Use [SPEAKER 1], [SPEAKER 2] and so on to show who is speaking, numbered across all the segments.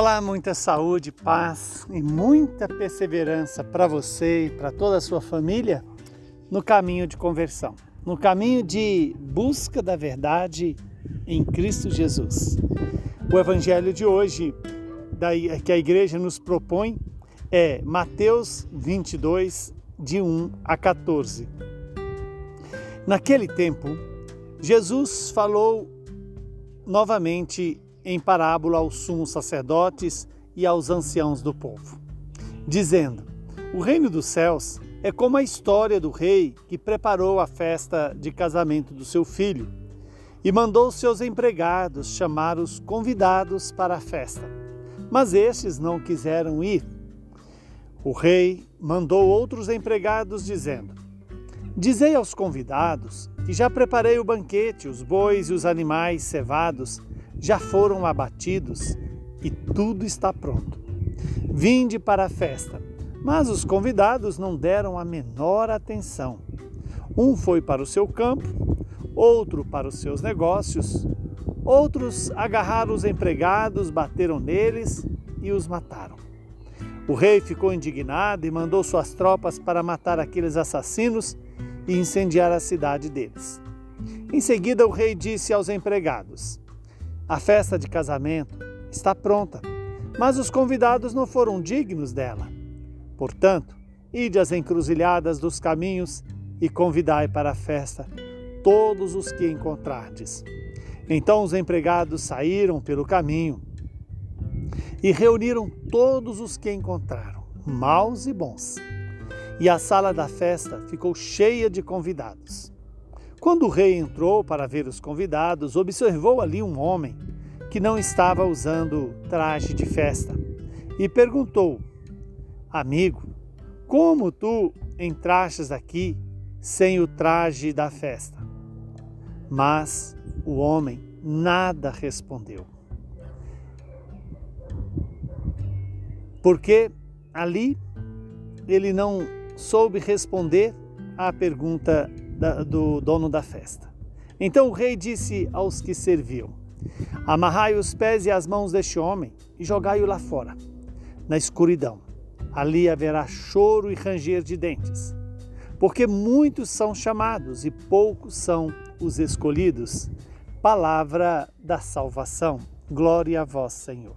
[SPEAKER 1] Olá, muita saúde, paz e muita perseverança para você e para toda a sua família no caminho de conversão, no caminho de busca da verdade em Cristo Jesus. O evangelho de hoje que a igreja nos propõe é Mateus 22, de 1 a 14. Naquele tempo, Jesus falou novamente em parábola aos sumos sacerdotes e aos anciãos do povo, dizendo: O reino dos céus é como a história do rei que preparou a festa de casamento do seu filho e mandou seus empregados chamar os convidados para a festa. Mas estes não quiseram ir. O rei mandou outros empregados, dizendo: Dizei aos convidados que já preparei o banquete, os bois e os animais cevados já foram abatidos e tudo está pronto. Vinde para a festa. Mas os convidados não deram a menor atenção. Um foi para o seu campo, outro para os seus negócios, outros agarraram os empregados, bateram neles e os mataram. O rei ficou indignado e mandou suas tropas para matar aqueles assassinos e incendiar a cidade deles. Em seguida, o rei disse aos empregados: a festa de casamento está pronta, mas os convidados não foram dignos dela. Portanto, ide às encruzilhadas dos caminhos e convidai para a festa todos os que encontrardes. Então os empregados saíram pelo caminho e reuniram todos os que encontraram, maus e bons. E a sala da festa ficou cheia de convidados. Quando o rei entrou para ver os convidados, observou ali um homem que não estava usando traje de festa e perguntou: Amigo, como tu entrastes aqui sem o traje da festa? Mas o homem nada respondeu. Porque ali ele não soube responder à pergunta da, do dono da festa. Então o rei disse aos que serviam: Amarrai os pés e as mãos deste homem e jogai-o lá fora, na escuridão. Ali haverá choro e ranger de dentes, porque muitos são chamados e poucos são os escolhidos. Palavra da salvação. Glória a vós, Senhor.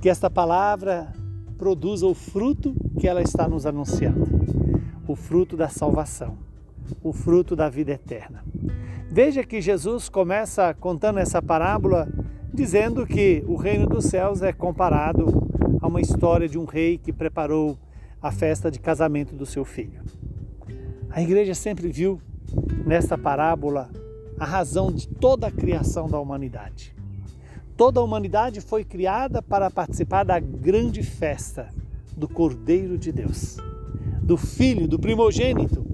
[SPEAKER 1] Que esta palavra produza o fruto que ela está nos anunciando o fruto da salvação o fruto da vida eterna. Veja que Jesus começa contando essa parábola dizendo que o reino dos céus é comparado a uma história de um rei que preparou a festa de casamento do seu filho. A igreja sempre viu nesta parábola a razão de toda a criação da humanidade. Toda a humanidade foi criada para participar da grande festa do Cordeiro de Deus, do Filho, do primogênito,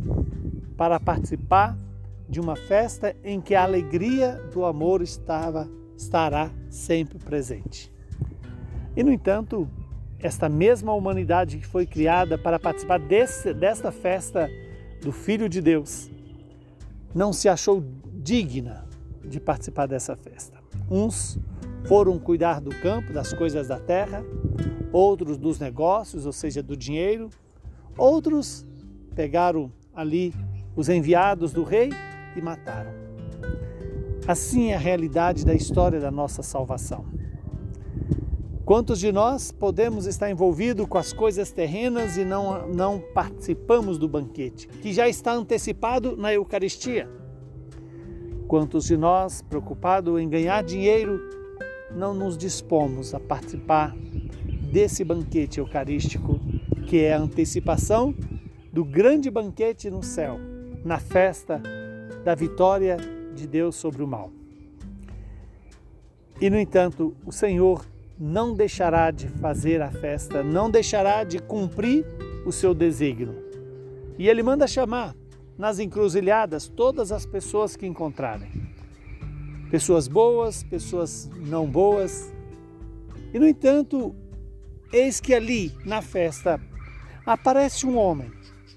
[SPEAKER 1] para participar de uma festa em que a alegria do amor estava, estará sempre presente. E, no entanto, esta mesma humanidade que foi criada para participar desse, desta festa do Filho de Deus não se achou digna de participar dessa festa. Uns foram cuidar do campo, das coisas da terra, outros dos negócios, ou seja, do dinheiro, outros pegaram ali os enviados do rei e mataram. Assim é a realidade da história da nossa salvação. Quantos de nós podemos estar envolvidos com as coisas terrenas e não, não participamos do banquete, que já está antecipado na Eucaristia? Quantos de nós, preocupados em ganhar dinheiro, não nos dispomos a participar desse banquete eucarístico, que é a antecipação do grande banquete no céu, na festa da vitória de Deus sobre o mal. E, no entanto, o Senhor não deixará de fazer a festa, não deixará de cumprir o seu desígnio. E ele manda chamar nas encruzilhadas todas as pessoas que encontrarem. Pessoas boas, pessoas não boas. E, no entanto, eis que ali na festa aparece um homem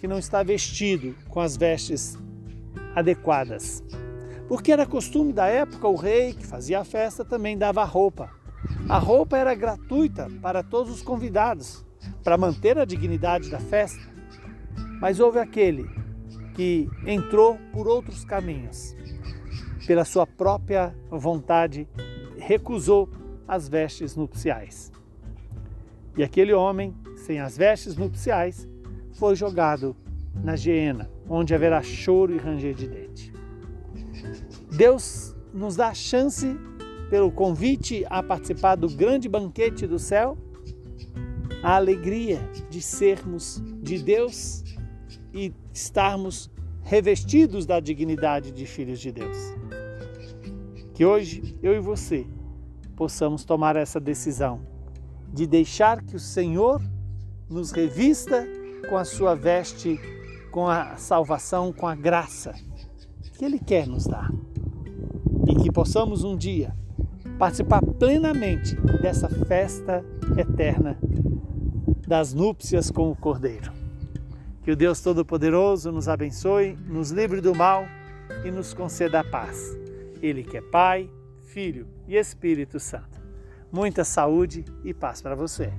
[SPEAKER 1] que não está vestido com as vestes adequadas. Porque era costume da época o rei que fazia a festa também dava roupa A roupa era gratuita para todos os convidados, para manter a dignidade da festa. Mas houve aquele que entrou por outros caminhos, pela sua própria vontade, recusou as vestes nupciais. E aquele homem, sem as vestes nupciais, foi jogado na geena, onde haverá choro e ranger de dente. Deus nos dá a chance, pelo convite a participar do grande banquete do céu, a alegria de sermos de Deus e estarmos revestidos da dignidade de filhos de Deus. Que hoje eu e você possamos tomar essa decisão de deixar que o Senhor nos revista com a sua veste, com a salvação, com a graça que Ele quer nos dar. E que possamos um dia participar plenamente dessa festa eterna das núpcias com o Cordeiro. Que o Deus Todo-Poderoso nos abençoe, nos livre do mal e nos conceda a paz. Ele que é Pai, Filho e Espírito Santo. Muita saúde e paz para você.